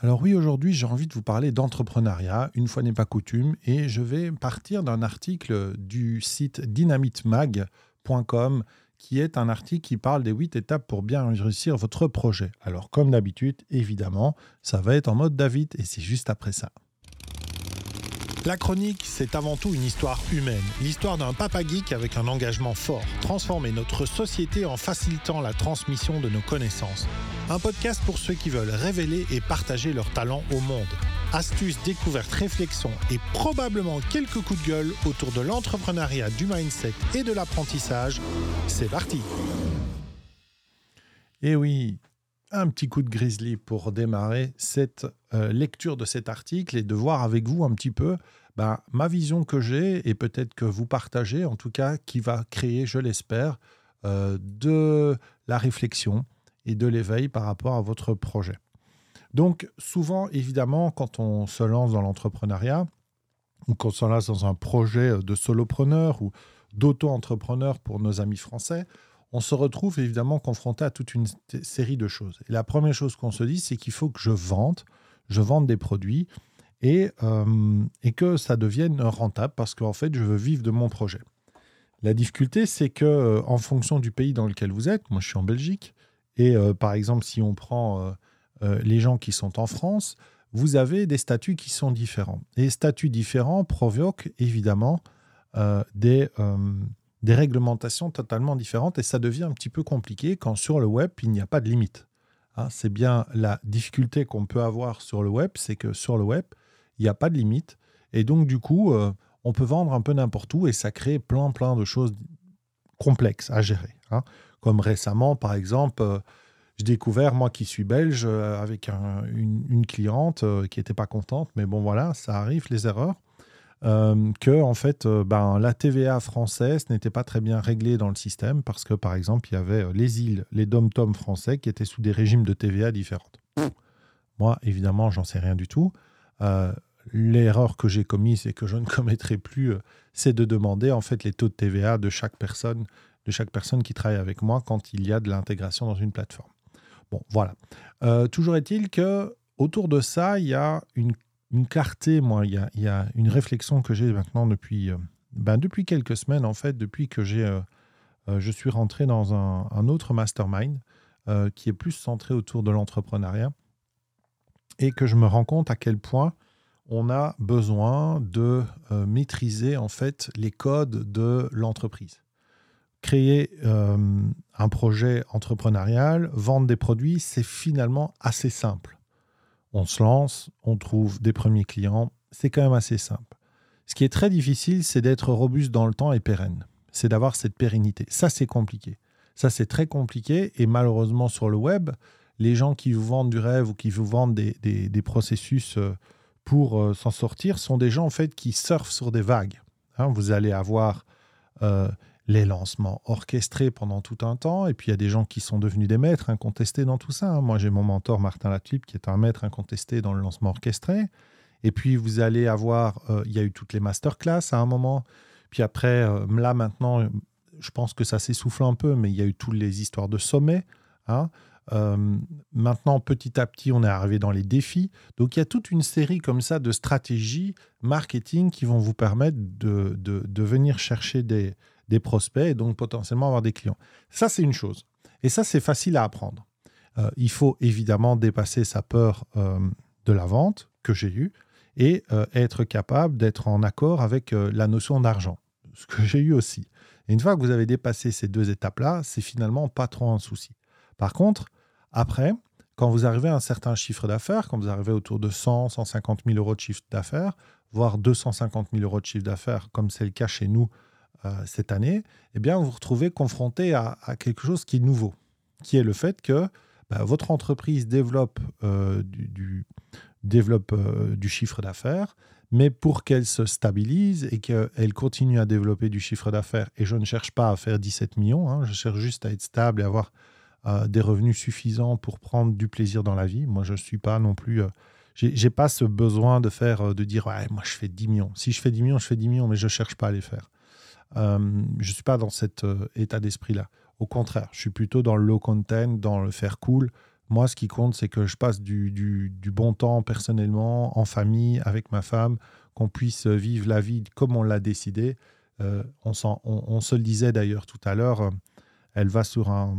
Alors oui, aujourd'hui, j'ai envie de vous parler d'entrepreneuriat, une fois n'est pas coutume, et je vais partir d'un article du site dynamitmag.com qui est un article qui parle des huit étapes pour bien réussir votre projet. Alors comme d'habitude, évidemment, ça va être en mode David et c'est juste après ça. La chronique, c'est avant tout une histoire humaine, l'histoire d'un papa geek avec un engagement fort, transformer notre société en facilitant la transmission de nos connaissances. Un podcast pour ceux qui veulent révéler et partager leurs talents au monde. Astuces, découvertes, réflexions et probablement quelques coups de gueule autour de l'entrepreneuriat, du mindset et de l'apprentissage. C'est parti Et eh oui, un petit coup de grizzly pour démarrer cette euh, lecture de cet article et de voir avec vous un petit peu ben, ma vision que j'ai et peut-être que vous partagez, en tout cas, qui va créer, je l'espère, euh, de la réflexion et de l'éveil par rapport à votre projet. Donc souvent, évidemment, quand on se lance dans l'entrepreneuriat, ou quand on se lance dans un projet de solopreneur ou d'auto-entrepreneur pour nos amis français, on se retrouve évidemment confronté à toute une série de choses. Et la première chose qu'on se dit, c'est qu'il faut que je vende, je vende des produits et, euh, et que ça devienne rentable parce qu'en fait, je veux vivre de mon projet. La difficulté, c'est que euh, en fonction du pays dans lequel vous êtes, moi je suis en Belgique, et euh, par exemple, si on prend les gens qui sont en France, vous avez des statuts qui sont différents. Et statuts différents provoquent évidemment des, des réglementations totalement différentes et ça devient un petit peu compliqué quand sur le web, il n'y a pas de limite. Hein, c'est bien la difficulté qu'on peut avoir sur le web, c'est que sur le web, il n'y a pas de limite. Et donc, du coup, euh, on peut vendre un peu n'importe où et ça crée plein, plein de choses complexes à gérer. Hein. Comme récemment, par exemple, euh, j'ai découvert, moi qui suis belge, euh, avec une, cliente qui n'était pas contente, mais bon, voilà, ça arrive, les erreurs. Euh, que en fait, euh, ben, la TVA française n'était pas très bien réglée dans le système parce que, par exemple, il y avait euh, les îles, les dom-toms français qui étaient sous des régimes de TVA différents. Moi, évidemment, j'en sais rien du tout. L'erreur que j'ai commise et que je ne commettrai plus, c'est de demander en fait les taux de TVA de chaque personne, de chaque personne qui travaille avec moi quand il y a de l'intégration dans une plateforme. Bon, voilà. toujours est-il que autour de ça, il y a une une clarté, moi, il y a, une réflexion que j'ai maintenant depuis, euh, ben depuis quelques semaines, en fait, depuis que j'ai, euh, euh, je suis rentré dans un, autre mastermind qui est plus centré autour de l'entrepreneuriat et que je me rends compte à quel point on a besoin de maîtriser, en fait, les codes de l'entreprise. Créer un projet entrepreneurial, vendre des produits, c'est finalement assez simple on se lance, on trouve des premiers clients, c'est quand même assez simple. Ce qui est très difficile, c'est d'être robuste dans le temps et pérenne. C'est d'avoir cette pérennité. Ça, c'est compliqué. Ça, c'est très compliqué. Et malheureusement, sur le web, les gens qui vous vendent du rêve ou qui vous vendent des, processus euh, pour euh, s'en sortir sont des gens, en fait, qui surfent sur des vagues. Hein, vous allez avoir euh, les lancements orchestrés pendant tout un temps. Et puis, il y a des gens qui sont devenus des maîtres incontestés dans tout ça. Hein. Moi, j'ai mon mentor Martin Latulipe, qui est un maître incontesté dans le lancement orchestré. Et puis, vous allez avoir, euh, il y a eu toutes les masterclass à un moment. Puis après, là, maintenant, je pense que ça s'essouffle un peu, mais il y a eu toutes les histoires de sommet. Hein. Euh, maintenant, petit à petit, on est arrivé dans les défis. Donc, il y a toute une série comme ça de stratégies marketing qui vont vous permettre de, de venir chercher des, des prospects et donc potentiellement avoir des clients. Ça, c'est une chose. Et ça, c'est facile à apprendre. Euh, il faut évidemment dépasser sa peur euh, de la vente que j'ai eue et être capable d'être en accord avec la notion d'argent, ce que j'ai eu aussi. Une fois que vous avez dépassé ces deux étapes-là, c'est finalement pas trop un souci. Par contre, après, quand vous arrivez à un certain chiffre d'affaires, quand vous arrivez autour de 100, 150 000 euros de chiffre d'affaires, voire 250 000 euros de chiffre d'affaires, comme c'est le cas chez nous euh, cette année, eh bien, vous vous retrouvez confronté à, quelque chose qui est nouveau, qui est le fait que bah, votre entreprise développe, euh, euh, du chiffre d'affaires, mais pour qu'elle se stabilise et qu'elle continue à développer du chiffre d'affaires, et je ne cherche pas à faire 17 millions, hein, je cherche juste à être stable et avoir des revenus suffisants pour prendre du plaisir dans la vie. Moi, je ne suis pas non plus... j'ai pas ce besoin de faire, de dire, ouais, moi, je fais 10 millions. Si je fais 10 millions, je fais 10 millions, mais je cherche pas à les faire. Euh, je suis pas dans cet euh, état d'esprit-là. Au contraire, je suis plutôt dans le low content, dans le faire cool, Moi, ce qui compte, c'est que je passe du, du, bon temps personnellement, en famille, avec ma femme, qu'on puisse vivre la vie comme on l'a décidé. Euh, on, se le disait d'ailleurs tout à l'heure, elle va sur un,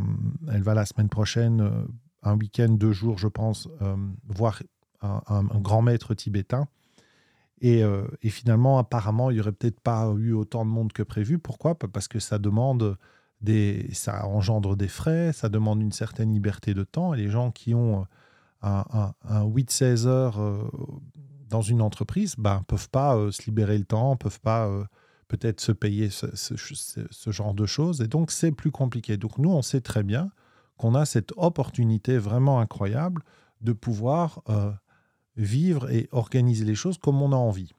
elle va la semaine prochaine, euh, un week-end, deux jours, je pense, euh, voir un, grand maître tibétain. Et, et, finalement, apparemment, il n'y aurait peut-être pas eu autant de monde que prévu. Pourquoi? Parce que ça demande des, ça engendre des frais, ça demande une certaine liberté de temps. Et les gens qui ont un, 8-16 heures dans une entreprise ne ben, peuvent pas se libérer le temps, peuvent pas peut-être se payer ce, genre de choses. Et donc, c'est plus compliqué. Donc, nous, on sait très bien qu'on a cette opportunité vraiment incroyable de pouvoir euh, vivre et organiser les choses comme on a envie.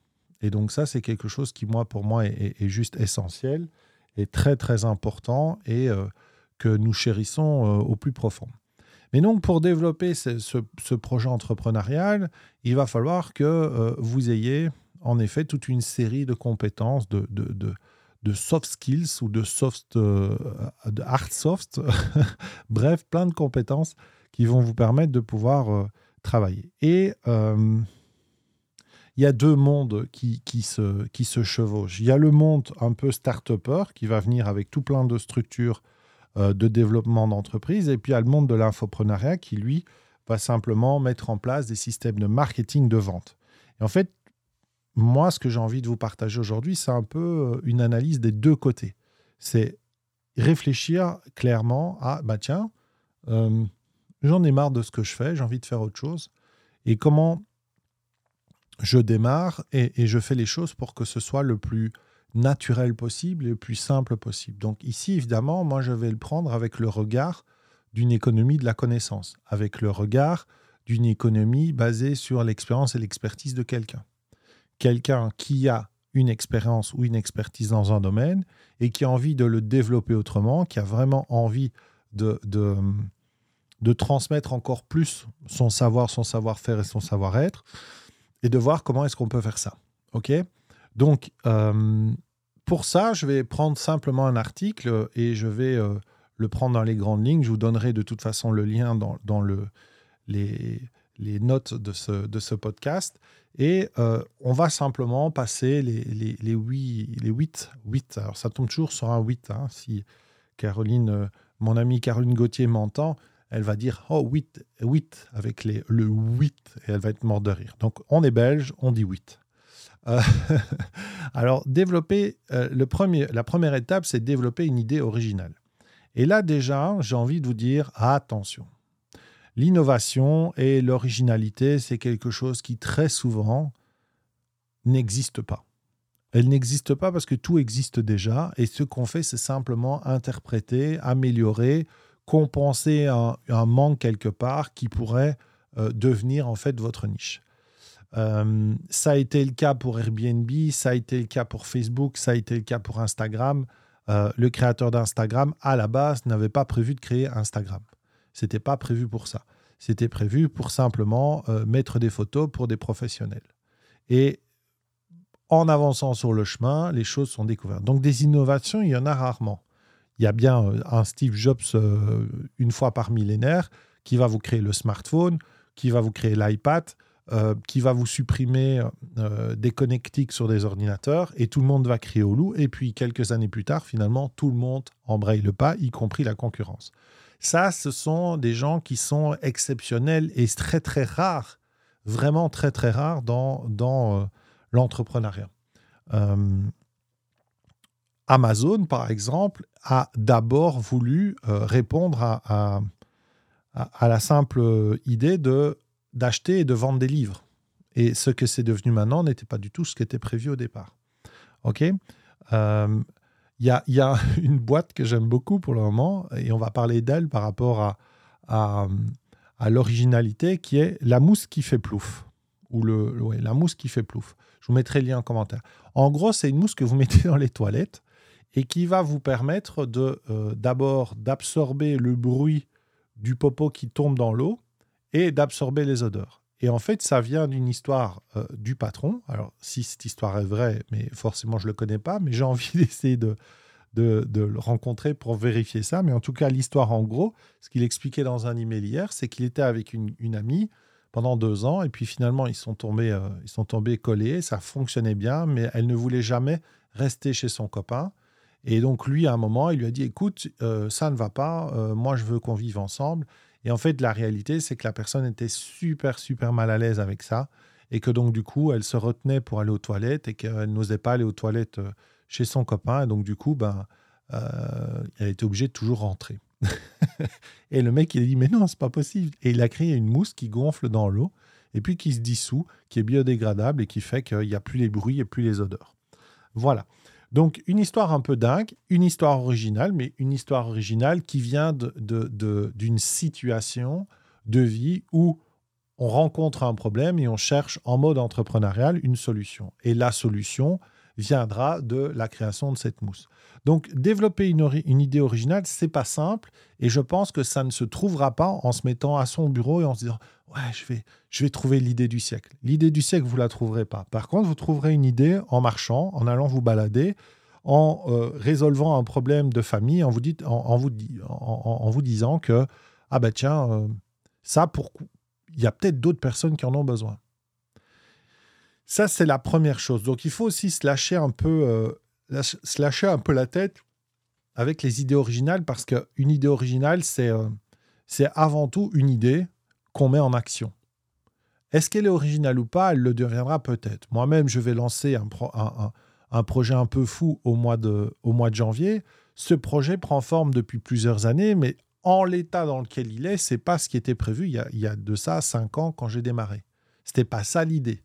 Et donc, ça, c'est quelque chose qui, moi, pour moi, est, juste essentiel et très, très important et euh, que nous chérissons euh, au plus profond. Mais donc, pour développer ce, ce, projet entrepreneurial, il va falloir que vous ayez en effet toute une série de compétences, de, de, de, soft skills ou de soft, euh, de hard soft, bref, plein de compétences qui vont vous permettre de pouvoir euh, travailler. Et euh, il y a deux mondes qui, qui, se, qui se chevauchent. Il y a le monde un peu start-upper qui va venir avec tout plein de structures de développement d'entreprise, et puis il y a le monde de l'infoprenariat qui, lui, va simplement mettre en place des systèmes de marketing de vente. Et en fait, moi, ce que j'ai envie de vous partager aujourd'hui, c'est un peu euh, une analyse des deux côtés. C'est réfléchir clairement à, bah tiens, euh, j'en ai marre de ce que je fais, j'ai envie de faire autre chose. Et comment je démarre et, je fais les choses pour que ce soit le plus naturel possible et le plus simple possible. Donc ici, évidemment, moi, je vais le prendre avec le regard d'une économie de la connaissance, avec le regard d'une économie basée sur l'expérience et l'expertise de quelqu'un quelqu'un qui a une expérience ou une expertise dans un domaine et qui a envie de le développer autrement, qui a vraiment envie de, de, transmettre encore plus son savoir, son savoir-faire et son savoir-être, et de voir comment est-ce qu'on peut faire ça. OK? Donc, euh, pour ça, je vais prendre simplement un article et je vais euh, le prendre dans les grandes lignes. Je vous donnerai de toute façon le lien dans, dans le, les, les notes de ce, de ce podcast. Et euh, on va simplement passer les, les, les, 8, les 8, 8. Alors ça tombe toujours sur un 8. Hein. Si Caroline, euh, mon amie Caroline Gauthier m'entend, elle va dire Oh, 8, 8 avec les, le 8 et elle va être morte de rire. Donc on est belge, on dit 8. Euh, alors, développer, le premier, la première étape, c'est développer une idée originale. Et là, déjà, j'ai envie de vous dire attention. L'innovation et l'originalité, c'est quelque chose qui très souvent n'existe pas. Elle n'existe pas parce que tout existe déjà et ce qu'on fait, c'est simplement interpréter, améliorer, compenser un, manque quelque part qui pourrait euh, devenir en fait votre niche. Euh, ça a été le cas pour Airbnb, ça a été le cas pour Facebook, ça a été le cas pour Instagram. Euh, le créateur d'Instagram, à la base, n'avait pas prévu de créer Instagram. C'était pas prévu pour ça. C'était prévu pour simplement euh, mettre des photos pour des professionnels. Et en avançant sur le chemin, les choses sont découvertes. Donc des innovations, il y en a rarement. Il y a bien euh, un Steve Jobs euh, une fois par millénaire qui va vous créer le smartphone, qui va vous créer l'iPad, qui va vous supprimer des connectiques sur des ordinateurs et tout le monde va crier au loup. Et puis quelques années plus tard, finalement, tout le monde embraye le pas, y compris la concurrence. Ça, ce sont des gens qui sont exceptionnels et très, très rares, vraiment très, très rares dans, euh, l'entrepreneuriat. Euh, Amazon, par exemple, a d'abord voulu euh, répondre à, à, la simple idée de d'acheter et de vendre des livres. Et ce que c'est devenu maintenant n'était pas du tout ce qui était prévu au départ. OK? Il y a, une boîte que j'aime beaucoup pour le moment, et on va parler d'elle par rapport à, l'originalité, qui est la mousse qui fait plouf. Ou le, la mousse qui fait plouf. Je vous mettrai le lien en commentaire. En gros, c'est une mousse que vous mettez dans les toilettes et qui va vous permettre de euh, d'abord d'absorber le bruit du popo qui tombe dans l'eau et d'absorber les odeurs. Et en fait, ça vient d'une histoire euh, du patron. Alors, si cette histoire est vraie, mais forcément, je ne le connais pas, mais j'ai envie d'essayer de, de, le rencontrer pour vérifier ça. Mais en tout cas, l'histoire en gros, ce qu'il expliquait dans un email hier, c'est qu'il était avec une, amie pendant deux ans et puis finalement ils sont tombés, euh, ils sont tombés collés, ça fonctionnait bien, mais elle ne voulait jamais rester chez son copain. Et donc lui, à un moment, il lui a dit, écoute, euh, ça ne va pas, moi je veux qu'on vive ensemble. Et en fait, la réalité, c'est que la personne était super, super mal à l'aise avec ça et que donc du coup, elle se retenait pour aller aux toilettes et qu'elle n'osait pas aller aux toilettes chez son copain. Et donc, du coup, ben, euh, elle était obligée de toujours rentrer. et le mec, il a dit, mais non, c'est pas possible. Et il a créé une mousse qui gonfle dans l'eau et puis qui se dissout, qui est biodégradable et qui fait qu'il n'y a plus les bruits et plus les odeurs. Voilà. Donc, une histoire un peu dingue, une histoire originale, mais une histoire originale qui vient d'une de, situation de vie où on rencontre un problème et on cherche en mode entrepreneurial une solution. Et la solution, viendra de la création de cette mousse. Donc, développer une, idée originale, c'est pas simple, et je pense que ça ne se trouvera pas en se mettant à son bureau et en se disant ouais, je vais, je vais trouver l'idée du siècle. L'idée du siècle, vous la trouverez pas. Par contre, vous trouverez une idée en marchant, en allant vous balader, en euh, résolvant un problème de famille, en vous, dit, en, vous, en, vous disant que ah ben tiens, euh, ça pour il y a peut-être d'autres personnes qui en ont besoin. Ça, c'est la première chose. Donc, il faut aussi se lâcher un peu, euh, se lâcher un peu la tête avec les idées originales parce qu'une idée originale, c'est euh, c'est avant tout une idée qu'on met en action. Est-ce qu'elle est originale ou pas Elle le deviendra peut-être. Moi-même, je vais lancer un, un, un, projet un peu fou au mois, de, au mois de janvier. Ce projet prend forme depuis plusieurs années, mais en l'état dans lequel il est, c'est pas ce qui était prévu il y a, il y a de ça cinq ans quand j'ai démarré. C'était pas ça l'idée.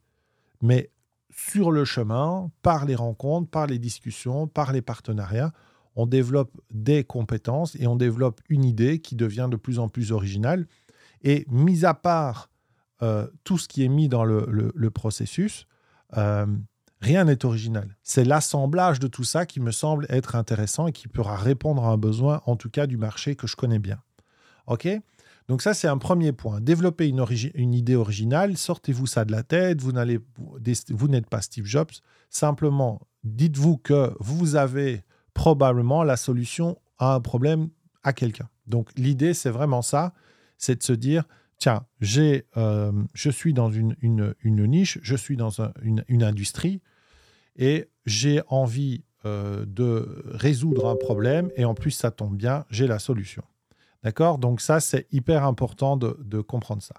Mais sur le chemin, par les rencontres, par les discussions, par les partenariats, on développe des compétences et on développe une idée qui devient de plus en plus originale. Et mis à part euh, tout ce qui est mis dans le, processus, euh, rien n'est original. C'est l'assemblage de tout ça qui me semble être intéressant et qui pourra répondre à un besoin, en tout cas du marché que je connais bien. OK? Donc ça, c'est un premier point. Développer une, idée originale, sortez-vous ça de la tête, vous, vous n'êtes pas Steve Jobs. Simplement, dites-vous que vous avez probablement la solution à un problème à quelqu'un. Donc l'idée, c'est vraiment ça, c'est de se dire, tiens, euh, je suis dans une, niche, je suis dans une, une, industrie et j'ai envie euh, de résoudre un problème et en plus, ça tombe bien, j'ai la solution. D'accord? Donc ça, c'est hyper important de, comprendre ça.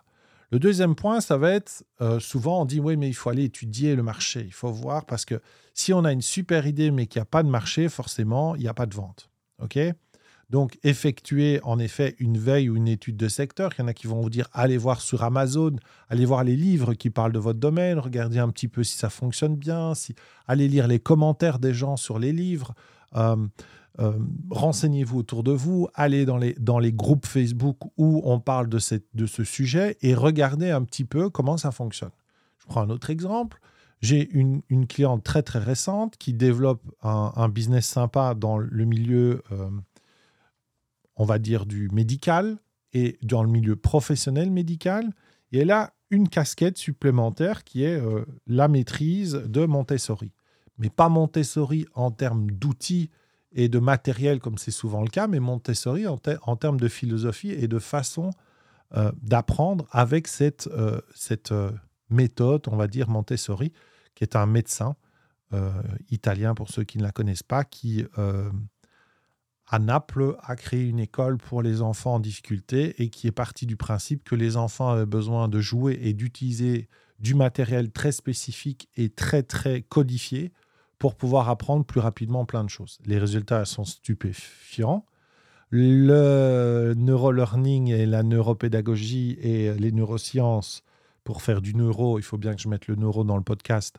Le deuxième point, ça va être, euh, souvent on dit, oui, mais il faut aller étudier le marché, il faut voir, parce que si on a une super idée, mais qu'il n'y a pas de marché, forcément, il n'y a pas de vente. OK? Donc, effectuer en effet une veille ou une étude de secteur. Il y en a qui vont vous dire allez voir sur Amazon, allez voir les livres qui parlent de votre domaine, regardez un petit peu si ça fonctionne bien, si... allez lire les commentaires des gens sur les livres. Euh, euh, renseignez-vous autour de vous, allez dans les, dans les groupes Facebook où on parle de, cette, de ce sujet et regardez un petit peu comment ça fonctionne. Je prends un autre exemple. J'ai une, une, cliente très très récente qui développe un, business sympa dans le milieu, euh, on va dire, du médical et dans le milieu professionnel médical. Et elle a une casquette supplémentaire qui est euh, la maîtrise de Montessori. Mais pas Montessori en termes d'outils et de matériel, comme c'est souvent le cas, mais Montessori en, termes de philosophie et de façon euh, d'apprendre avec cette, euh, euh, méthode, on va dire Montessori, qui est un médecin italien, pour ceux qui ne la connaissent pas, qui, à Naples, a créé une école pour les enfants en difficulté et qui est parti du principe que les enfants avaient besoin de jouer et d'utiliser du matériel très spécifique et très, très codifié pour pouvoir apprendre plus rapidement plein de choses. Les résultats sont stupéfiants. Le neurolearning et la neuropédagogie et les neurosciences, pour faire du neuro, il faut bien que je mette le neuro dans le podcast,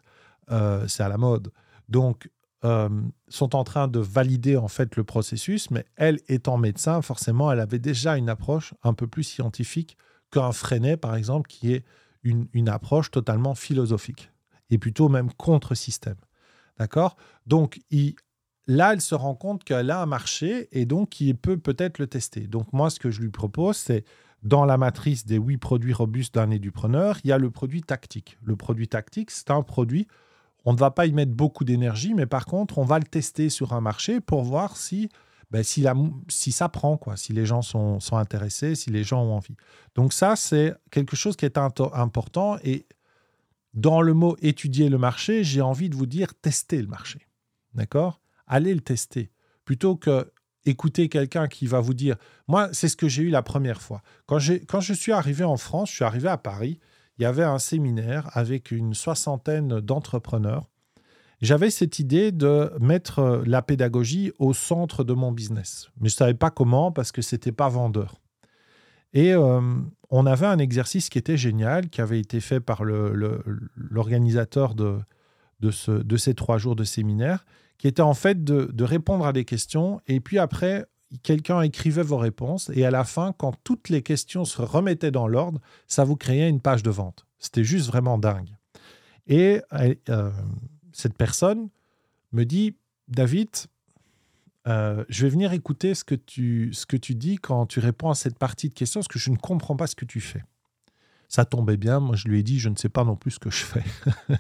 euh, c'est à la mode. Donc, euh, sont en train de valider en fait le processus, mais elle étant médecin, forcément, elle avait déjà une approche un peu plus scientifique qu'un Freinet, par exemple, qui est une, une approche totalement philosophique et plutôt même contre-système. D'accord? Donc, là, elle se rend compte qu'elle a un marché et donc il peut peut-être le tester. Donc, moi, ce que je lui propose, c'est dans la matrice des huit produits robustes d'un édupreneur, il y a le produit tactique. Le produit tactique, c'est un produit, on ne va pas y mettre beaucoup d'énergie, mais par contre, on va le tester sur un marché pour voir si, ben, si ça prend, quoi, si les gens sont, sont, intéressés, si les gens ont envie. Donc ça, c'est quelque chose qui est important. Et dans le mot étudier le marché, j'ai envie de vous dire tester le marché. D'accord? Allez le tester. Plutôt que écouter quelqu'un qui va vous dire, moi, c'est ce que j'ai eu la première fois. Quand, quand je suis arrivé en France, je suis arrivé à Paris, il y avait un séminaire avec une soixantaine d'entrepreneurs. J'avais cette idée de mettre la pédagogie au centre de mon business, mais je ne savais pas comment parce que c'était pas vendeur. Et euh, on avait un exercice qui était génial, qui avait été fait par l'organisateur de, de, ce, de, ces trois jours de séminaire, qui était en fait de, de répondre à des questions et puis après quelqu'un écrivait vos réponses et à la fin, quand toutes les questions se remettaient dans l'ordre, ça vous créait une page de vente. C'était juste vraiment dingue. Et euh, cette personne me dit, David, euh, je vais venir écouter ce que, tu, ce que tu dis quand tu réponds à cette partie de questions, parce que je ne comprends pas ce que tu fais. Ça tombait bien, moi je lui ai dit, je ne sais pas non plus ce que je fais.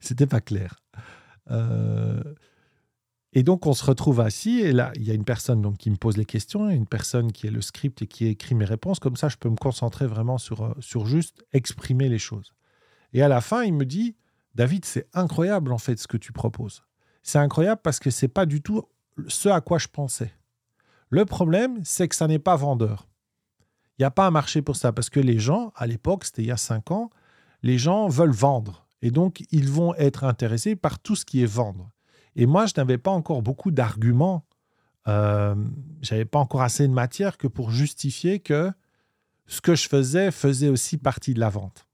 C'était pas clair. Euh, et donc, on se retrouve assis, et là, il y a une personne donc, qui me pose les questions, et une personne qui est le script et qui écrit mes réponses. Comme ça, je peux me concentrer vraiment sur, euh, sur juste exprimer les choses. Et à la fin, il me dit David, c'est incroyable en fait ce que tu proposes. C'est incroyable parce que c'est pas du tout ce à quoi je pensais. Le problème, c'est que ça n'est pas vendeur. Il n'y a pas un marché pour ça parce que les gens, à l'époque, c'était il y a cinq ans, les gens veulent vendre. Et donc, ils vont être intéressés par tout ce qui est vendre. Et moi, je n'avais pas encore beaucoup d'arguments. Euh, j'avais pas encore assez de matière que pour justifier que ce que je faisais faisait aussi partie de la vente.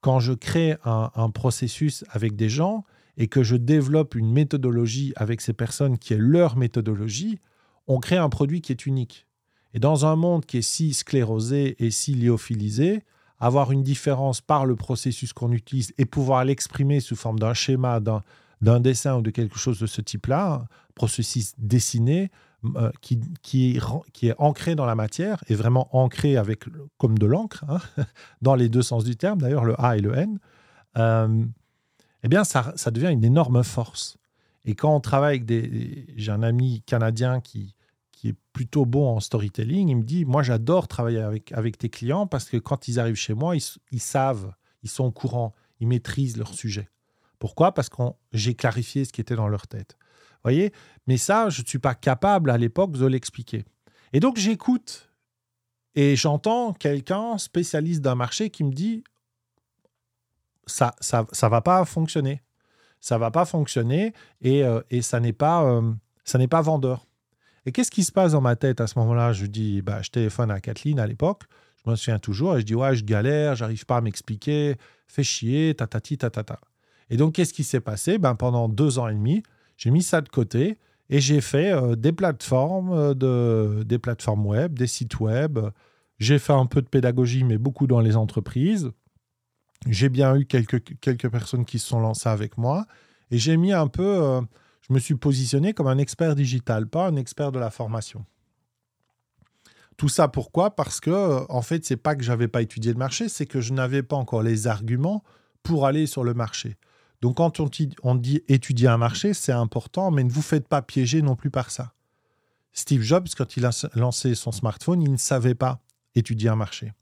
Quand je crée un, processus avec des gens et que je développe une méthodologie avec ces personnes qui est leur méthodologie, on crée un produit qui est unique. Et dans un monde qui est si sclérosé et si lyophilisé, avoir une différence par le processus qu'on utilise et pouvoir l'exprimer sous forme d'un schéma, d'un dessin ou de quelque chose de ce type-là, processus dessiné, euh, qui, est ancré dans la matière, et vraiment ancré avec, comme de l'encre, hein, dans les deux sens du terme, d'ailleurs le A et le N, euh, eh bien ça, devient une énorme force. Et quand on travaille avec des... J'ai un ami canadien qui, qui est plutôt bon en storytelling, il me dit, moi j'adore travailler avec, avec tes clients parce que quand ils arrivent chez moi, ils, ils savent, ils sont au courant, ils maîtrisent leur sujet. Pourquoi? Parce que j'ai clarifié ce qui était dans leur tête. voyez? Mais ça, je ne suis pas capable à l'époque de l'expliquer. Et donc, j'écoute et j'entends quelqu'un spécialiste d'un marché qui me dit ça ça, ça va pas fonctionner. Ça va pas fonctionner et, euh, et ça n'est pas, euh, pas vendeur. Et qu'est-ce qui se passe dans ma tête à ce moment-là? Je dis, bah, je téléphone à Kathleen à l'époque, je me souviens toujours, et je dis, ouais, je galère, j'arrive pas à m'expliquer, fais chier, tatati, tatata. Et donc, qu'est-ce qui s'est passé? Ben, Pendant deux ans et demi, j'ai mis ça de côté et j'ai fait euh, des plateformes, de, des plateformes web, des sites web. J'ai fait un peu de pédagogie, mais beaucoup dans les entreprises. J'ai bien eu quelques, quelques personnes qui se sont lancées avec moi. Et j'ai mis un peu, euh, je me suis positionné comme un expert digital, pas un expert de la formation. Tout ça pourquoi? Parce que, en fait, c'est pas que j'avais pas étudié le marché, c'est que je n'avais pas encore les arguments pour aller sur le marché. Donc quand on dit, étudier un marché, c'est important, mais ne vous faites pas piéger non plus par ça. Steve Jobs, quand il a lancé son smartphone, il ne savait pas étudier un marché.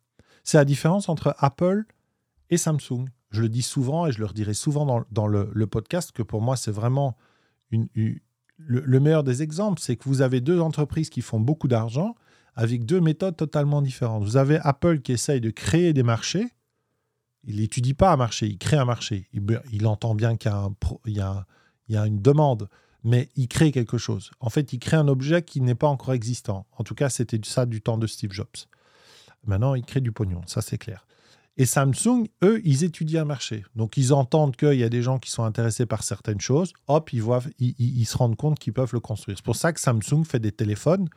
C'est la différence entre Apple et Samsung. Je le dis souvent et je le redirai souvent dans, le, podcast que pour moi, c'est vraiment le, meilleur des exemples. C'est que vous avez deux entreprises qui font beaucoup d'argent avec deux méthodes totalement différentes. Vous avez Apple qui essaye de créer des marchés il n'étudie pas un marché, il crée un marché. Il, entend bien qu'il y, a une demande, mais il crée quelque chose. En fait, il crée un objet qui n'est pas encore existant. En tout cas, c'était ça du temps de Steve Jobs. Maintenant, il crée du pognon, ça c'est clair. Et Samsung, eux, ils étudient un marché. Donc, ils entendent qu'il y a des gens qui sont intéressés par certaines choses. Hop, ils, voient, ils, se rendent compte qu'ils peuvent le construire. C'est pour ça que Samsung fait des téléphones,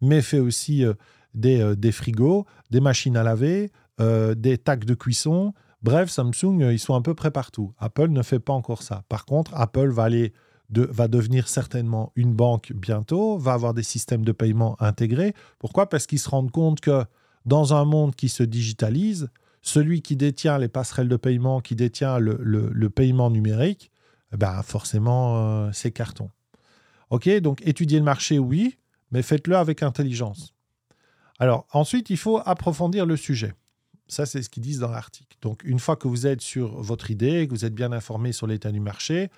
mais fait aussi euh, des, euh, des, frigos, des machines à laver, euh, des tacs de cuisson, Bref, Samsung, ils sont un peu près partout. Apple ne fait pas encore ça. Par contre, Apple va, aller va devenir certainement une banque bientôt, va avoir des systèmes de paiement intégrés. Pourquoi? Parce qu'ils se rendent compte que dans un monde qui se digitalise, celui qui détient les passerelles de paiement, qui détient le, paiement numérique, eh ben forcément, euh, c'est carton. OK, donc étudier le marché, oui, mais faites-le avec intelligence. Alors ensuite, il faut approfondir le sujet. Ça, c'est ce qu'ils disent dans l'article. Donc, une fois que vous êtes sur votre idée, que vous êtes bien informé sur l'état du marché,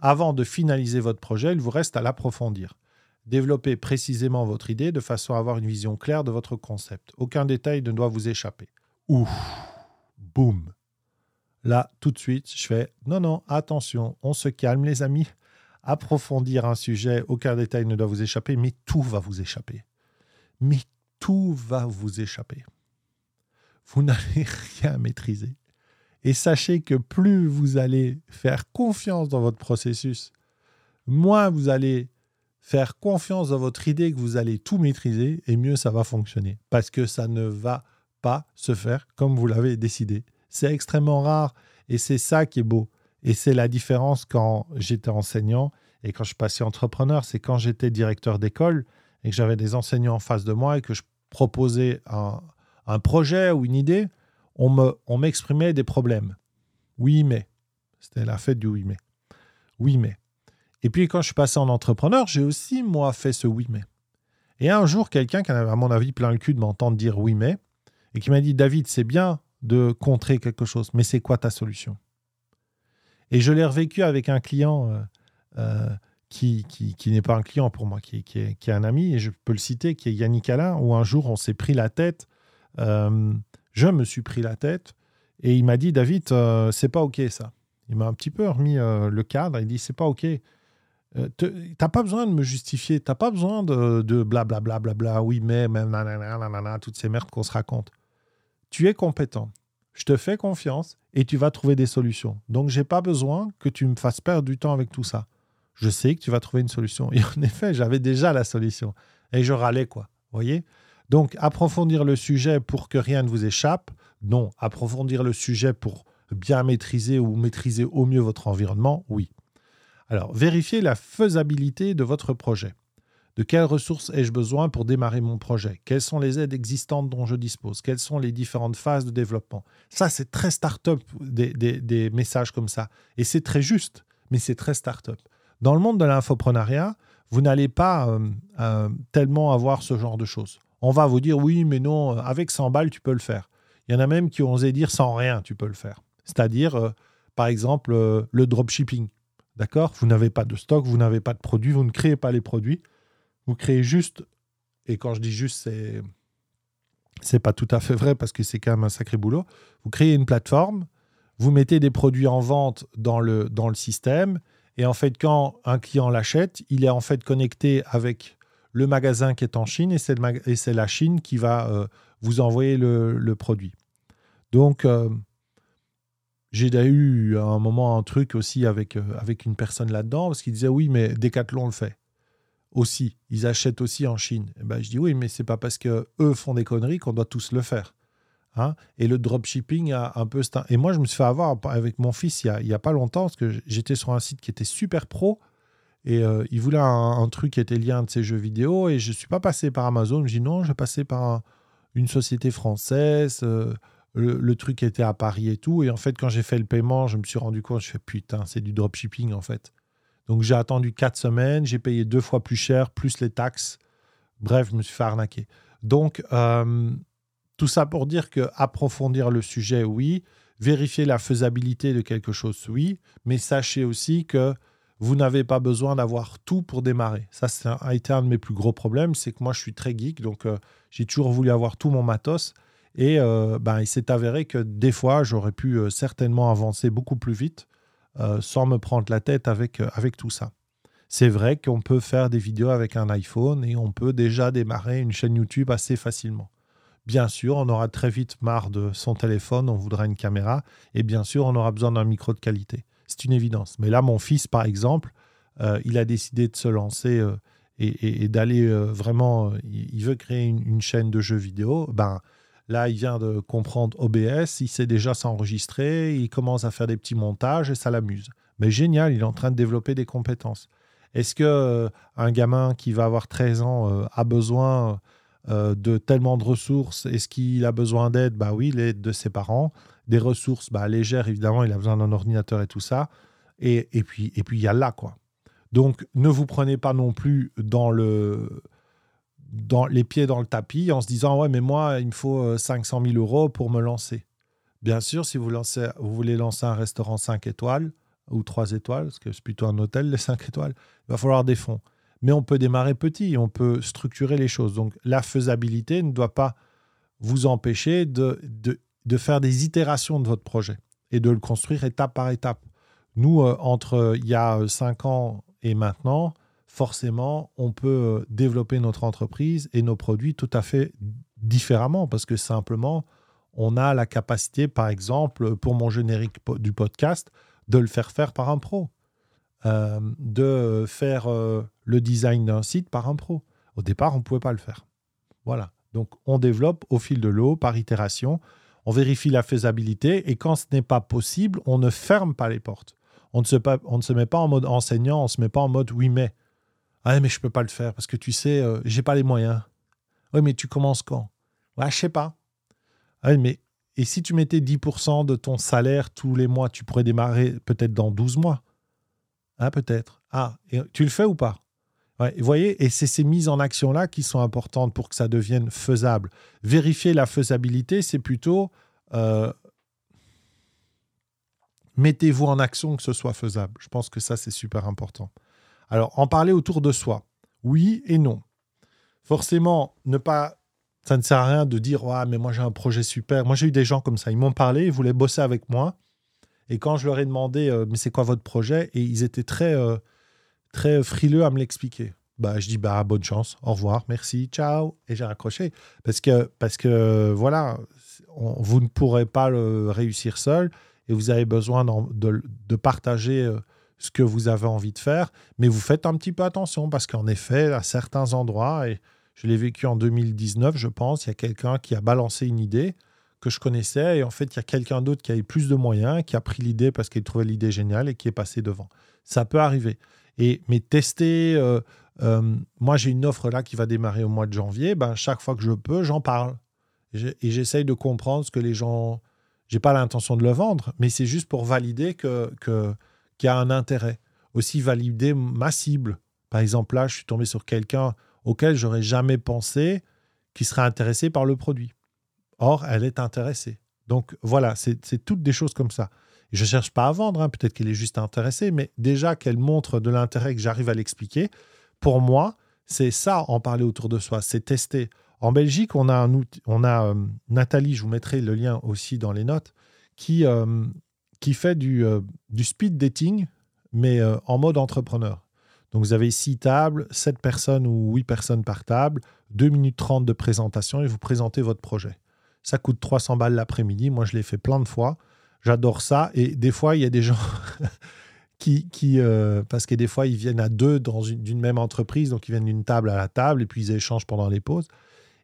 avant de finaliser votre projet, il vous reste à l'approfondir. Développez précisément votre idée de façon à avoir une vision claire de votre concept. Aucun détail ne doit vous échapper. Ouf boum. Là, tout de suite, je fais non, non, attention, on se calme, les amis. Approfondir un sujet, aucun détail ne doit vous échapper, mais tout va vous échapper. Mais tout va vous échapper. Vous n'allez rien maîtriser. Et sachez que plus vous allez faire confiance dans votre processus, moins vous allez faire confiance dans votre idée que vous allez tout maîtriser, et mieux ça va fonctionner. Parce que ça ne va pas se faire comme vous l'avez décidé. C'est extrêmement rare et c'est ça qui est beau. Et c'est la différence quand j'étais enseignant et quand je passais entrepreneur. C'est quand j'étais directeur d'école et que j'avais des enseignants en face de moi et que je proposais un, projet ou une idée, on, me, on m'exprimait des problèmes. Oui, mais. C'était la fête du oui, mais. Oui, mais. Et puis quand je suis passé en entrepreneur, j'ai aussi, moi, fait ce oui, mais. Et un jour, quelqu'un qui avait, à mon avis, plein le cul de m'entendre dire oui, mais, et qui m'a dit David, c'est bien de contrer quelque chose, mais c'est quoi ta solution? Et je l'ai revécu avec un client euh, euh, qui, qui, n'est pas un client pour moi, qui, qui, est, un ami, et je peux le citer, qui est Yannick Alain, où un jour on s'est pris la tête, euh, je me suis pris la tête, et il m'a dit David, c'est pas OK ça. Il m'a un petit peu remis le cadre, il dit c'est pas OK. T'as pas besoin de me justifier, t'as pas besoin de, blablabla, bla, bla, bla, oui, mais, même, nanana, toutes ces merdes qu'on se raconte tu es compétent, je te fais confiance et tu vas trouver des solutions. Donc, je n'ai pas besoin que tu me fasses perdre du temps avec tout ça. Je sais que tu vas trouver une solution. Et en effet, j'avais déjà la solution. Et je râlais, quoi. voyez? Donc, approfondir le sujet pour que rien ne vous échappe. Non. Approfondir le sujet pour bien maîtriser ou maîtriser au mieux votre environnement. Oui. Alors, vérifiez la faisabilité de votre projet. De quelles ressources ai-je besoin pour démarrer mon projet? Quelles sont les aides existantes dont je dispose? Quelles sont les différentes phases de développement? Ça, c'est très start-up, des, messages comme ça. Et c'est très juste, mais c'est très start-up. Dans le monde de l'infoprenariat, vous n'allez pas euh, euh, tellement avoir ce genre de choses. On va vous dire oui, mais non, avec 100 balles, tu peux le faire. Il y en a même qui ont osé dire sans rien, tu peux le faire. C'est-à-dire, euh, par exemple, le dropshipping. D'accord? Vous n'avez pas de stock, vous n'avez pas de produits, vous ne créez pas les produits. Vous créez juste, et quand je dis juste, c'est c'est pas tout à fait vrai parce que c'est quand même un sacré boulot. Vous créez une plateforme, vous mettez des produits en vente dans le, dans le système, et en fait, quand un client l'achète, il est en fait connecté avec le magasin qui est en Chine, et c'est la Chine qui va euh, vous envoyer le, produit. Donc, euh, j'ai eu un moment un truc aussi avec, euh, avec une personne là-dedans, parce qu'il disait oui, mais Decathlon le fait aussi. Ils achètent aussi en Chine. Et eh ben, je dis oui, mais c'est pas parce que eux font des conneries qu'on doit tous le faire. Hein et le dropshipping a un peu. Et moi, je me suis fait avoir avec mon fils il y a, pas longtemps parce que j'étais sur un site qui était super pro et euh, il voulait un, truc qui était lié à un de ses jeux vidéo et je suis pas passé par Amazon. Je dis non, je vais passer par une société française. Euh, le, le, truc était à Paris et tout. Et en fait, quand j'ai fait le paiement, je me suis rendu compte, je fais putain, c'est du dropshipping en fait. Donc j'ai attendu quatre semaines, j'ai payé deux fois plus cher, plus les taxes. Bref, je me suis fait arnaquer. Donc euh, tout ça pour dire que approfondir le sujet, oui. Vérifier la faisabilité de quelque chose, oui. Mais sachez aussi que vous n'avez pas besoin d'avoir tout pour démarrer. Ça, a été un de mes plus gros problèmes. C'est que moi, je suis très geek, donc euh, j'ai toujours voulu avoir tout mon matos. Et euh, ben, il s'est avéré que des fois, j'aurais pu certainement avancer beaucoup plus vite euh, sans me prendre la tête avec, euh, avec tout ça. C'est vrai qu'on peut faire des vidéos avec un iPhone et on peut déjà démarrer une chaîne YouTube assez facilement. Bien sûr, on aura très vite marre de son téléphone, on voudra une caméra et bien sûr, on aura besoin d'un micro de qualité. C'est une évidence. Mais là, mon fils, par exemple, euh, il a décidé de se lancer et, d'aller vraiment, il veut créer une, une, chaîne de jeux vidéo. Ben, Là, il vient de comprendre OBS, il sait déjà s'enregistrer, il commence à faire des petits montages et ça l'amuse. Mais génial, il est en train de développer des compétences. Est-ce que euh, un gamin qui va avoir 13 ans euh, a besoin euh, de tellement de ressources? Est-ce qu'il a besoin d'aide? Bah oui, l'aide de ses parents. Des ressources bah, légères, évidemment, il a besoin d'un ordinateur et tout ça. Et, et puis et puis il y a là, quoi. Donc ne vous prenez pas non plus dans le dans les pieds dans le tapis en se disant ouais mais moi il me faut 500 euh, 000 euros pour me lancer. Bien sûr, si vous, lancez, vous voulez lancer un restaurant 5 étoiles ou 3 étoiles, parce que c'est plutôt un hôtel les 5 étoiles, il va falloir des fonds. Mais on peut démarrer petit, on peut structurer les choses. Donc la faisabilité ne doit pas vous empêcher de, de, faire des itérations de votre projet et de le construire étape par étape. Nous, euh, entre il y a 5 ans et maintenant, forcément, on peut euh, développer notre entreprise et nos produits tout à fait différemment parce que simplement, on a la capacité, par exemple, pour mon générique du podcast, de le faire faire par un pro, euh, de faire euh, le design d'un site par un pro. Au départ, on ne pouvait pas le faire. Voilà. Donc, on développe au fil de l'eau, par itération. On vérifie la faisabilité et quand ce n'est pas possible, on ne ferme pas les portes. On ne, se on ne se met pas en mode enseignant, on ne se met pas en mode oui, mais. Ah, mais je peux pas le faire parce que tu sais, euh, j'ai pas les moyens. Oui, mais tu commences quand? Ouais, je sais pas. Ah, mais et si tu mettais 10% de ton salaire tous les mois, tu pourrais démarrer peut-être dans 12 mois. Ah, peut-être. Ah, et tu le fais ou pas? Ouais, Vous voyez, et c'est ces mises en action-là qui sont importantes pour que ça devienne faisable. Vérifier la faisabilité, c'est plutôt euh, mettez-vous en action que ce soit faisable. Je pense que ça, c'est super important. Alors, en parler autour de soi, oui et non. Forcément, ne pas ça ne sert à rien de dire ouais, mais moi j'ai un projet super. Moi j'ai eu des gens comme ça. Ils m'ont parlé, ils voulaient bosser avec moi. Et quand je leur ai demandé euh, mais c'est quoi votre projet? Et ils étaient très euh, très frileux à me l'expliquer. Bah je dis bah bonne chance, au revoir, merci, ciao et j'ai raccroché parce que parce que voilà, vous ne pourrez pas le réussir seul et vous avez besoin de, de partager euh, ce que vous avez envie de faire, mais vous faites un petit peu attention parce qu'en effet à certains endroits et je l'ai vécu en 2019, je pense. Il y a quelqu'un qui a balancé une idée que je connaissais et en fait, il y a quelqu'un d'autre qui a eu plus de moyens, qui a pris l'idée parce qu'il trouvait l'idée géniale et qui est passé devant. Ça peut arriver. Et, mais tester, euh, euh, moi j'ai une offre là qui va démarrer au mois de janvier, ben, chaque fois que je peux, j'en parle. Et j'essaye de comprendre ce que les gens... J'ai pas l'intention de le vendre, mais c'est juste pour valider que, que, qu'il y a un intérêt. Aussi valider ma cible. Par exemple, là, je suis tombé sur quelqu'un, auquel j'aurais jamais pensé qui serait intéressée par le produit. Or, elle est intéressée. Donc voilà, c'est toutes des choses comme ça. je ne cherche pas à vendre, hein, peut-être qu'elle est juste intéressée, mais déjà qu'elle montre de l'intérêt, que j'arrive à l'expliquer, pour moi, c'est ça, en parler autour de soi, c'est tester. En Belgique, on a, un on a euh, Nathalie, je vous mettrai le lien aussi dans les notes, qui, euh, qui fait du, euh, du speed dating, mais en mode entrepreneur. Donc vous avez six tables, sept personnes ou huit personnes par table, 2 minutes 30 de présentation et vous présentez votre projet. Ça coûte 300 balles l'après-midi. Moi, je l'ai fait plein de fois. J'adore ça. Et des fois, il y a des gens qui, qui euh, parce que des fois, ils viennent à deux dans une, même entreprise, donc ils viennent d'une table à la table et puis ils échangent pendant les pauses.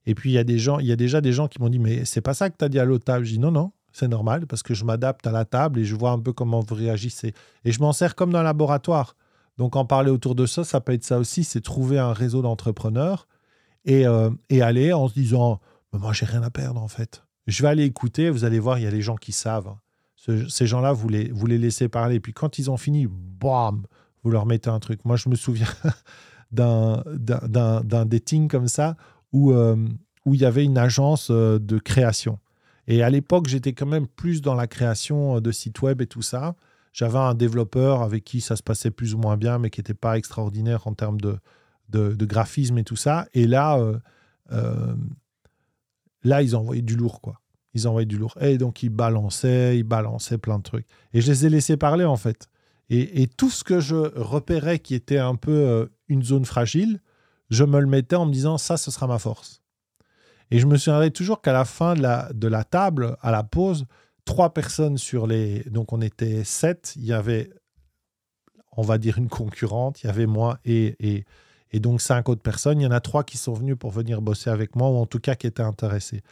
Et puis il y a des gens, il y a déjà des gens qui m'ont dit mais c'est pas ça que tu as dit à l'autre table? Je dis non non, c'est normal parce que je m'adapte à la table et je vois un peu comment vous réagissez. Et je m'en sers comme dans un laboratoire. Donc en parler autour de ça, ça peut être ça aussi, c'est trouver un réseau d'entrepreneurs et, euh, et, aller en se disant, moi j'ai rien à perdre en fait. Je vais aller écouter, vous allez voir, il y a les gens qui savent. ces gens-là, vous les, vous les laissez parler. Puis quand ils ont fini, bam, vous leur mettez un truc. Moi, je me souviens d'un dating comme ça où, euh, où il y avait une agence euh, de création. Et à l'époque, j'étais quand même plus dans la création de sites web et tout ça. J'avais un développeur avec qui ça se passait plus ou moins bien, mais qui n'était pas extraordinaire en termes de, graphisme et tout ça. Et là, euh, euh, là, ils envoyaient du lourd, quoi. Ils envoyaient du lourd. Et donc, ils balançaient, ils balançaient plein de trucs. Et je les ai laissés parler, en fait. Et, tout ce que je repérais qui était un peu euh, une zone fragile, je me le mettais en me disant, ça, ce sera ma force. Et je me souviendrai toujours qu'à la fin de la, table, à la pause, trois personnes sur les. Donc, on était sept. Il y avait, on va dire, une concurrente. Il y avait moi et, et, et, donc cinq autres personnes. Il y en a trois qui sont venus pour venir bosser avec moi, ou en tout cas qui étaient intéressés.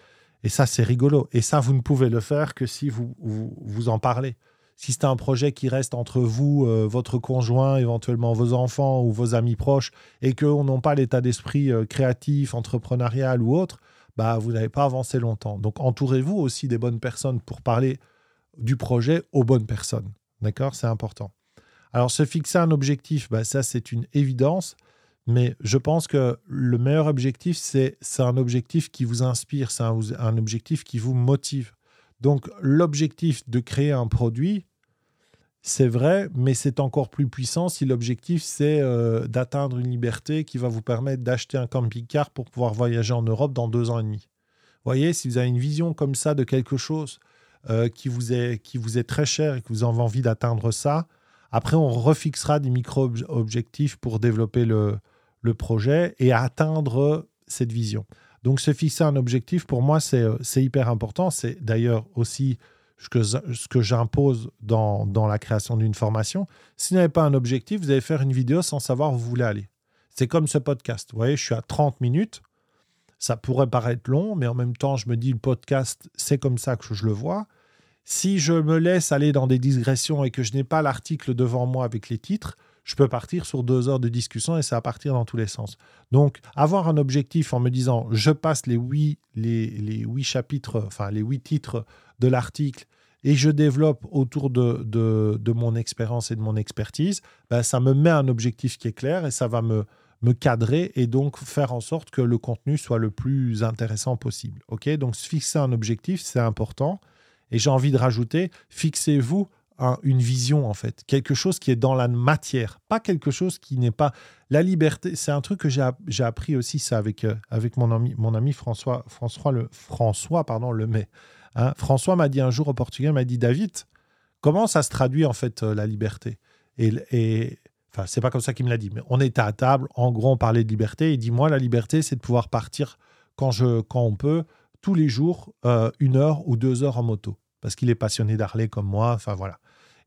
Et ça, c'est rigolo. Et ça, vous ne pouvez le faire que si vous, vous, en parlez. Si c'est un projet qui reste entre vous, euh, votre conjoint, éventuellement vos enfants ou vos amis proches, et qu'on n'a pas l'état d'esprit euh, créatif, entrepreneurial ou autre, bah, vous n'avez pas avancé longtemps. Donc entourez-vous aussi des bonnes personnes pour parler du projet aux bonnes personnes. D'accord? C'est important. Alors se fixer un objectif, bah, ça c'est une évidence. Mais je pense que le meilleur objectif, c'est un objectif qui vous inspire, c'est un, objectif qui vous motive. Donc l'objectif de créer un produit, c'est vrai, mais c'est encore plus puissant si l'objectif, c'est euh, d'atteindre une liberté qui va vous permettre d'acheter un camping-car pour pouvoir voyager en Europe dans deux ans et demi. Voyez, si vous avez une vision comme ça de quelque chose euh, qui, vous est, qui vous est très cher et que vous avez envie d'atteindre ça, après, on refixera des micro-objectifs pour développer le, le projet et atteindre cette vision. Donc se fixer un objectif, pour moi, c'est euh, hyper important. C'est d'ailleurs aussi ce que j'impose dans, dans, la création d'une formation. Si vous n'avez pas un objectif, vous allez faire une vidéo sans savoir où vous voulez aller. C'est comme ce podcast. Vous voyez, je suis à 30 minutes. Ça pourrait paraître long, mais en même temps, je me dis, le podcast, c'est comme ça que je le vois. Si je me laisse aller dans des digressions et que je n'ai pas l'article devant moi avec les titres, je peux partir sur deux heures de discussion et ça va partir dans tous les sens. Donc, avoir un objectif en me disant, je passe les huit, les, les huit chapitres, enfin les huit titres de l'article et je développe autour de, de, mon expérience et de mon expertise, ben, ça me met un objectif qui est clair et ça va me, me cadrer et donc faire en sorte que le contenu soit le plus intéressant possible. Ok, donc fixer un objectif, c'est important. Et j'ai envie de rajouter, fixez-vous une vision en fait, quelque chose qui est dans la matière, pas quelque chose qui n'est pas la liberté. C'est un truc que j'ai appris aussi ça avec euh, avec mon ami mon ami François François le François pardon le mai. Hein. François m'a dit un jour au Portugais m'a dit David comment ça se traduit en fait euh, la liberté? Et, et enfin c'est pas comme ça qu'il me l'a dit mais on était à table en gros on parlait de liberté il dit moi la liberté c'est de pouvoir partir quand je quand on peut tous les jours euh, une heure ou deux heures en moto parce qu'il est passionné d'Harley comme moi enfin voilà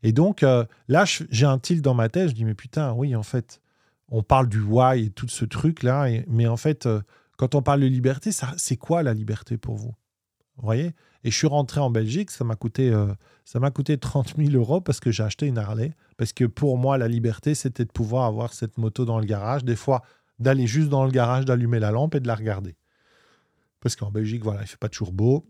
et donc, euh, là, j'ai un tilt dans ma tête. Je dis, mais putain, oui, en fait, on parle du why et tout ce truc-là. Mais en fait, euh, quand on parle de liberté, c'est quoi la liberté pour vous? Vous voyez? Et je suis rentré en Belgique. Ça m'a coûté, euh, coûté 30 000 euros parce que j'ai acheté une Harley. Parce que pour moi, la liberté, c'était de pouvoir avoir cette moto dans le garage. Des fois, d'aller juste dans le garage, d'allumer la lampe et de la regarder. Parce qu'en Belgique, voilà, il fait pas toujours beau.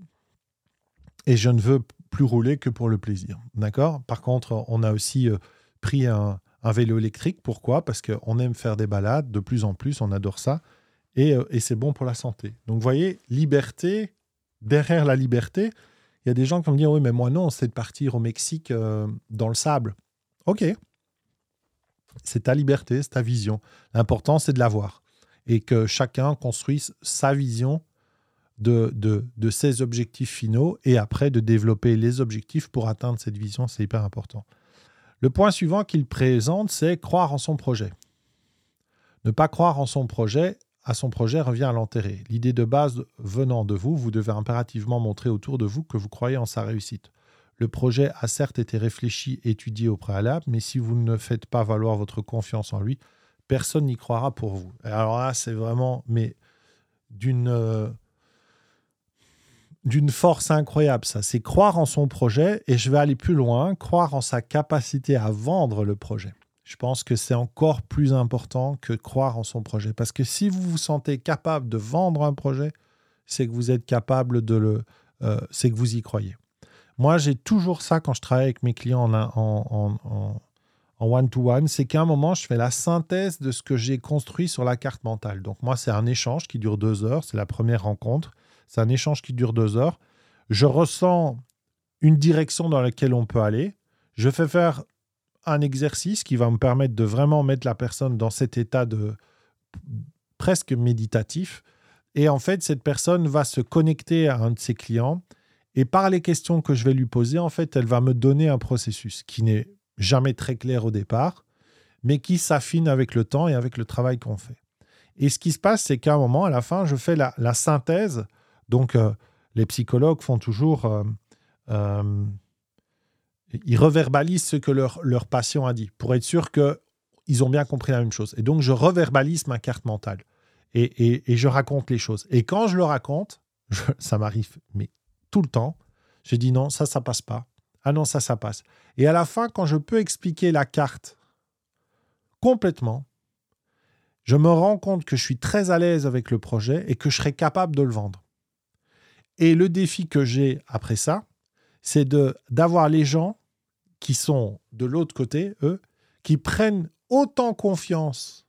Et je ne veux plus rouler que pour le plaisir. D'accord? Par contre, on a aussi euh, pris un, vélo électrique. Pourquoi? Parce qu'on aime faire des balades de plus en plus, on adore ça. Euh, et, c'est bon pour la santé. Donc, vous voyez, liberté, derrière la liberté, il y a des gens qui vont me dire Oui, mais moi, non, c'est de partir au Mexique euh, dans le sable. OK. C'est ta liberté, c'est ta vision. L'important, c'est de l'avoir. Et que chacun construise sa vision de, ses objectifs finaux et après de développer les objectifs pour atteindre cette vision, c'est hyper important. Le point suivant qu'il présente, c'est croire en son projet. Ne pas croire en son projet, à son projet revient à l'enterrer. L'idée de base venant de vous, vous devez impérativement montrer autour de vous que vous croyez en sa réussite. Le projet a certes été réfléchi, étudié au préalable, mais si vous ne faites pas valoir votre confiance en lui, personne n'y croira pour vous. Alors là, c'est vraiment, mais d'une euh, d'une force incroyable, ça. C'est croire en son projet et je vais aller plus loin, croire en sa capacité à vendre le projet. Je pense que c'est encore plus important que croire en son projet. Parce que si vous vous sentez capable de vendre un projet, c'est que vous êtes capable de le. Euh, c'est que vous y croyez. Moi, j'ai toujours ça quand je travaille avec mes clients en, en one-to-one, c'est qu'à un moment, je fais la synthèse de ce que j'ai construit sur la carte mentale. Donc moi, c'est un échange qui dure deux heures, c'est la première rencontre. C'est un échange qui dure deux heures. Je ressens une direction dans laquelle on peut aller. Je fais faire un exercice qui va me permettre de vraiment mettre la personne dans cet état de presque méditatif. Et en fait, cette personne va se connecter à un de ses clients. Et par les questions que je vais lui poser, en fait, elle va me donner un processus qui n'est jamais très clair au départ, mais qui s'affine avec le temps et avec le travail qu'on fait. Et ce qui se passe, c'est qu'à un moment, à la fin, je fais la, la synthèse donc, euh, les psychologues font toujours. Euh, euh, ils reverbalisent ce que leur, leur patient a dit pour être sûr qu'ils ont bien compris la même chose. Et donc, je reverbalise ma carte mentale et, je raconte les choses. Et quand je le raconte, ça m'arrive, mais tout le temps, je dis non, ça, ça passe pas. Ah non, ça, ça passe. Et à la fin, quand je peux expliquer la carte complètement, je me rends compte que je suis très à l'aise avec le projet et que je serai capable de le vendre. Et le défi que j'ai après ça, c'est de d'avoir les gens qui sont de l'autre côté, eux, qui prennent autant confiance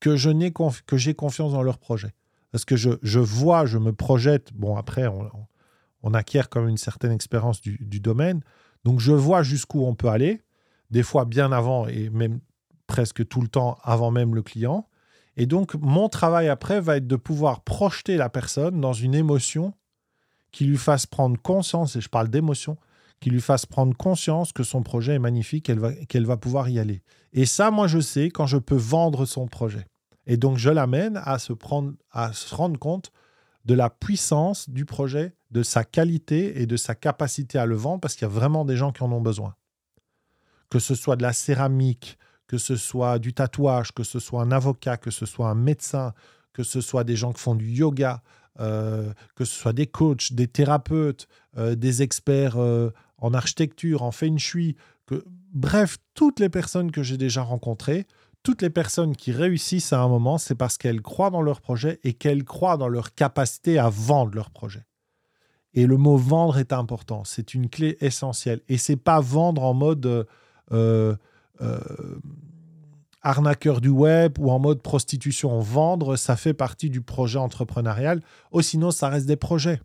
que je n'ai que j'ai confiance dans leur projet. Parce que je, je, vois, je me projette. Bon, après, on, on acquiert comme une certaine expérience du, du, domaine. Donc, je vois jusqu'où on peut aller, des fois bien avant et même presque tout le temps avant même le client. Et donc, mon travail après va être de pouvoir projeter la personne dans une émotion qui lui fasse prendre conscience, et je parle d'émotion, qui lui fasse prendre conscience que son projet est magnifique, qu'elle va, pouvoir y aller. Et ça, moi, je sais quand je peux vendre son projet. Et donc, je l'amène à se, prendre, à se rendre compte de la puissance du projet, de sa qualité et de sa capacité à le vendre, parce qu'il y a vraiment des gens qui en ont besoin. Que ce soit de la céramique, que ce soit du tatouage, que ce soit un avocat, que ce soit un médecin, que ce soit des gens qui font du yoga, euh, que ce soit des coachs, des thérapeutes, euh, des experts euh, en architecture, en feng shui, bref, toutes les personnes que j'ai déjà rencontrées, toutes les personnes qui réussissent à un moment, c'est parce qu'elles croient dans leur projet et qu'elles croient dans leur capacité à vendre leur projet. Et le mot vendre est important, c'est une clé essentielle. Et c'est pas vendre en mode arnaqueur du web ou en mode prostitution. Vendre, ça fait partie du projet entrepreneurial. Ou sinon, ça reste des projets.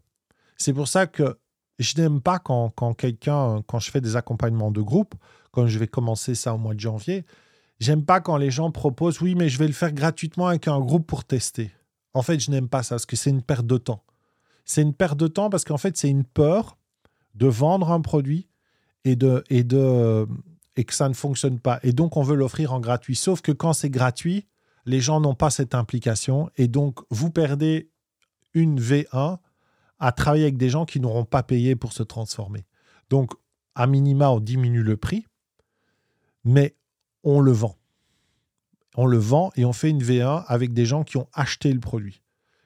C'est pour ça que je n'aime pas quand, quand quelqu'un, quand je fais des accompagnements de groupe, quand je vais commencer ça au mois de janvier, j'aime pas quand les gens proposent, oui, mais je vais le faire gratuitement avec un groupe pour tester. En fait, je n'aime pas ça parce que c'est une perte de temps. C'est une perte de temps parce qu'en fait, c'est une peur de vendre un produit et de, et de, et que ça ne fonctionne pas. Et donc, on veut l'offrir en gratuit. Sauf que quand c'est gratuit, les gens n'ont pas cette implication. Et donc, vous perdez une V1 à travailler avec des gens qui n'auront pas payé pour se transformer. Donc, à minima, on diminue le prix, mais on le vend. On le vend et on fait une V1 avec des gens qui ont acheté le produit,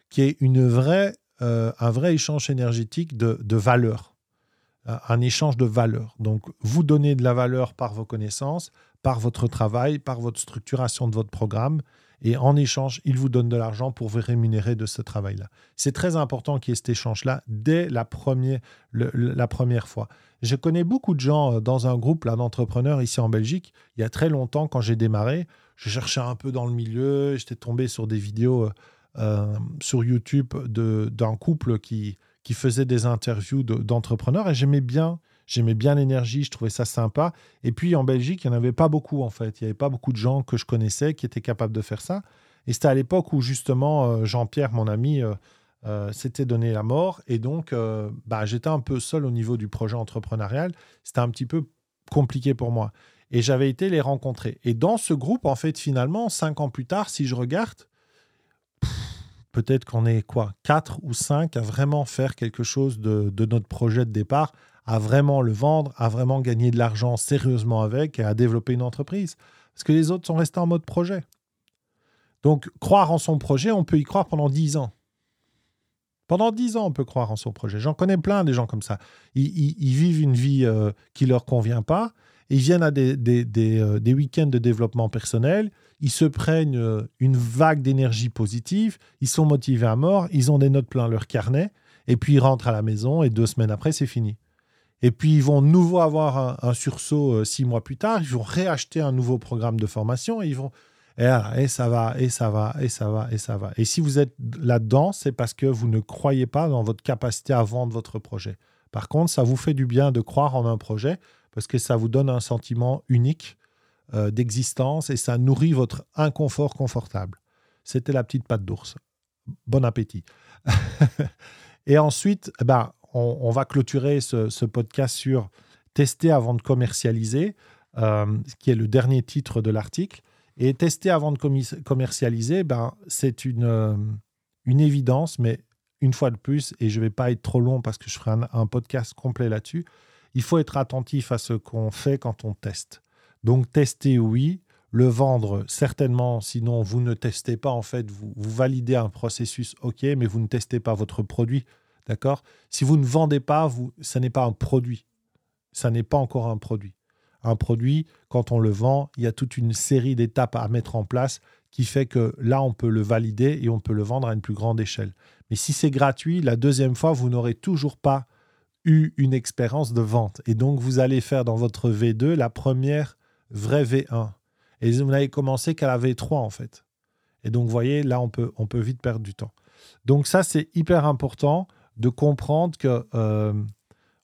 qui est une vraie, euh, un vrai échange énergétique de, de valeur un échange de valeur. Donc, vous donnez de la valeur par vos connaissances, par votre travail, par votre structuration de votre programme, et en échange, il vous donne de l'argent pour vous rémunérer de ce travail-là. C'est très important qu'il y ait cet échange-là dès la première, la première fois. Je connais beaucoup de gens euh, dans un groupe d'entrepreneurs ici en Belgique. Il y a très longtemps, quand j'ai démarré, je cherchais un peu dans le milieu, j'étais tombé sur des vidéos euh, euh, sur YouTube d'un couple qui, qui faisait des interviews d'entrepreneurs et j'aimais bien. J'aimais bien l'énergie, je trouvais ça sympa. Et puis en Belgique, il n'y en avait pas beaucoup en fait. Il n'y avait pas beaucoup de gens que je connaissais qui étaient capables de faire ça. Et c'était à l'époque où justement euh, Jean-Pierre, mon ami, euh, euh, s'était donné la mort. Et donc, bah, j'étais un peu seul au niveau du projet entrepreneurial. C'était un petit peu compliqué pour moi. Et j'avais été les rencontrer. Et dans ce groupe, en fait, finalement, cinq ans plus tard, si je regarde, peut-être qu'on est quoi, quatre ou cinq à vraiment faire quelque chose de, notre projet de départ, à vraiment le vendre, à vraiment gagner de l'argent sérieusement avec et à développer une entreprise. Parce que les autres sont restés en mode projet. Donc, croire en son projet, on peut y croire pendant dix ans. Pendant dix ans, on peut croire en son projet. J'en connais plein des gens comme ça. Ils, vivent une vie euh, qui ne leur convient pas. Ils viennent à des, euh, des week-ends de développement personnel ils se prennent euh, une vague d'énergie positive, ils sont motivés à mort, ils ont des notes plein leur carnet, et puis ils rentrent à la maison, et deux semaines après, c'est fini. Et puis ils vont nouveau avoir un, sursaut euh, six mois plus tard, ils vont réacheter un nouveau programme de formation, et ils vont... Et, ça va, et ça va, et ça va, et ça va. Et si vous êtes là-dedans, c'est parce que vous ne croyez pas dans votre capacité à vendre votre projet. Par contre, ça vous fait du bien de croire en un projet, parce que ça vous donne un sentiment unique euh, d'existence et ça nourrit votre inconfort confortable. C'était la petite patte d'ours. Bon appétit. et ensuite, eh ben, on, va clôturer ce, podcast sur tester avant de commercialiser, euh, qui est le dernier titre de l'article. Et tester avant de commercialiser, ben, c'est une, euh, une évidence, mais une fois de plus, et je ne vais pas être trop long parce que je ferai un podcast complet là-dessus, il faut être attentif à ce qu'on fait quand on teste. Donc tester, oui. Le vendre, certainement, sinon vous ne testez pas, en fait, vous, validez un processus, ok, mais vous ne testez pas votre produit, d'accord? Si vous ne vendez pas, vous, ce n'est pas un produit. Ça n'est pas encore un produit. Un produit, quand on le vend, il y a toute une série d'étapes à mettre en place qui fait que là, on peut le valider et on peut le vendre à une plus grande échelle. Mais si c'est gratuit, la deuxième fois, vous n'aurez toujours pas eu une expérience de vente. Et donc, vous allez faire dans votre V2 la première vraie V1. Et vous n'avez commencé qu'à la V3, en fait. Et donc, vous voyez, là, on peut, on peut vite perdre du temps. Donc, ça, c'est hyper important de comprendre que euh,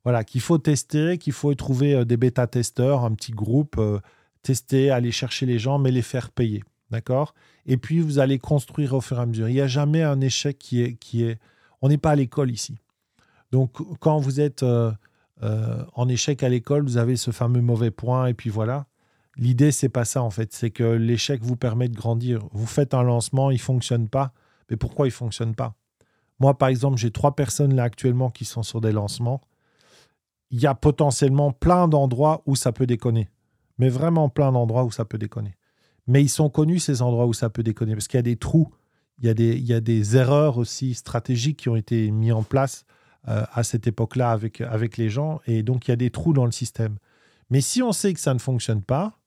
voilà, qu'il faut tester, qu'il faut trouver euh, des bêta-testeurs, un petit groupe, euh, tester, aller chercher les gens, mais les faire payer. D'accord? Et puis, vous allez construire au fur et à mesure. Il n'y a jamais un échec qui est. Qui est... On n'est pas à l'école ici. Donc, quand vous êtes en échec à l'école, vous avez ce fameux mauvais point, et puis voilà. L'idée, c'est pas ça en fait. C'est que l'échec vous permet de grandir. Vous faites un lancement, il fonctionne pas. Mais pourquoi il fonctionne pas? Moi, par exemple, j'ai trois personnes là actuellement qui sont sur des lancements. Il y a potentiellement plein d'endroits où ça peut déconner. Mais vraiment plein d'endroits où ça peut déconner. Mais ils sont connus, ces endroits où ça peut déconner, parce qu'il y a des trous, il y a des, erreurs aussi stratégiques qui ont été mises en place euh, à cette époque-là avec les gens. Et donc, il y a des trous dans le système. Mais si on sait que ça ne fonctionne pas,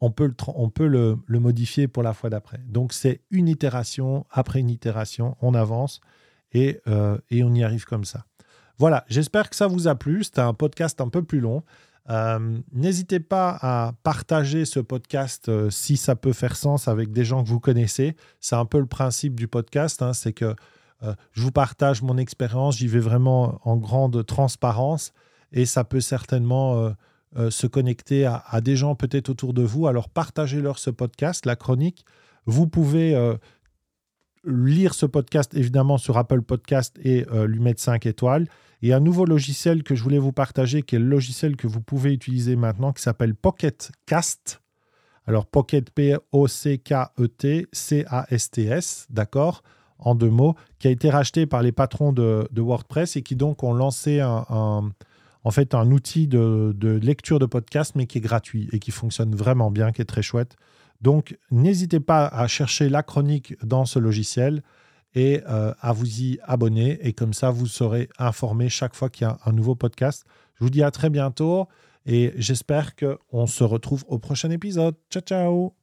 on peut le, on peut le, modifier pour la fois d'après. Donc c'est une itération après une itération, on avance et, euh, et, on y arrive comme ça. Voilà, j'espère que ça vous a plu. C'était un podcast un peu plus long. Euh, n'hésitez pas à partager ce podcast euh, si ça peut faire sens avec des gens que vous connaissez. C'est un peu le principe du podcast, hein, c'est que je vous partage mon expérience, j'y vais vraiment en grande transparence et ça peut certainement euh, se connecter à, des gens peut-être autour de vous. Alors partagez-leur ce podcast, la chronique. Vous pouvez euh, lire ce podcast évidemment sur Apple Podcast et euh, lui mettre 5 étoiles. Et un nouveau logiciel que je voulais vous partager, qui est le logiciel que vous pouvez utiliser maintenant, qui s'appelle Pocket Cast. Alors Pocket P-O-C-K-E-T C-A-S-T-S, d'accord En deux mots, qui a été racheté par les patrons de, WordPress et qui donc ont lancé un en fait un outil de, lecture de podcast, mais qui est gratuit et qui fonctionne vraiment bien, qui est très chouette. Donc, n'hésitez pas à chercher la chronique dans ce logiciel et euh, à vous y abonner. Et comme ça, vous serez informé chaque fois qu'il y a un nouveau podcast. Je vous dis à très bientôt et j'espère qu'on se retrouve au prochain épisode. Ciao, ciao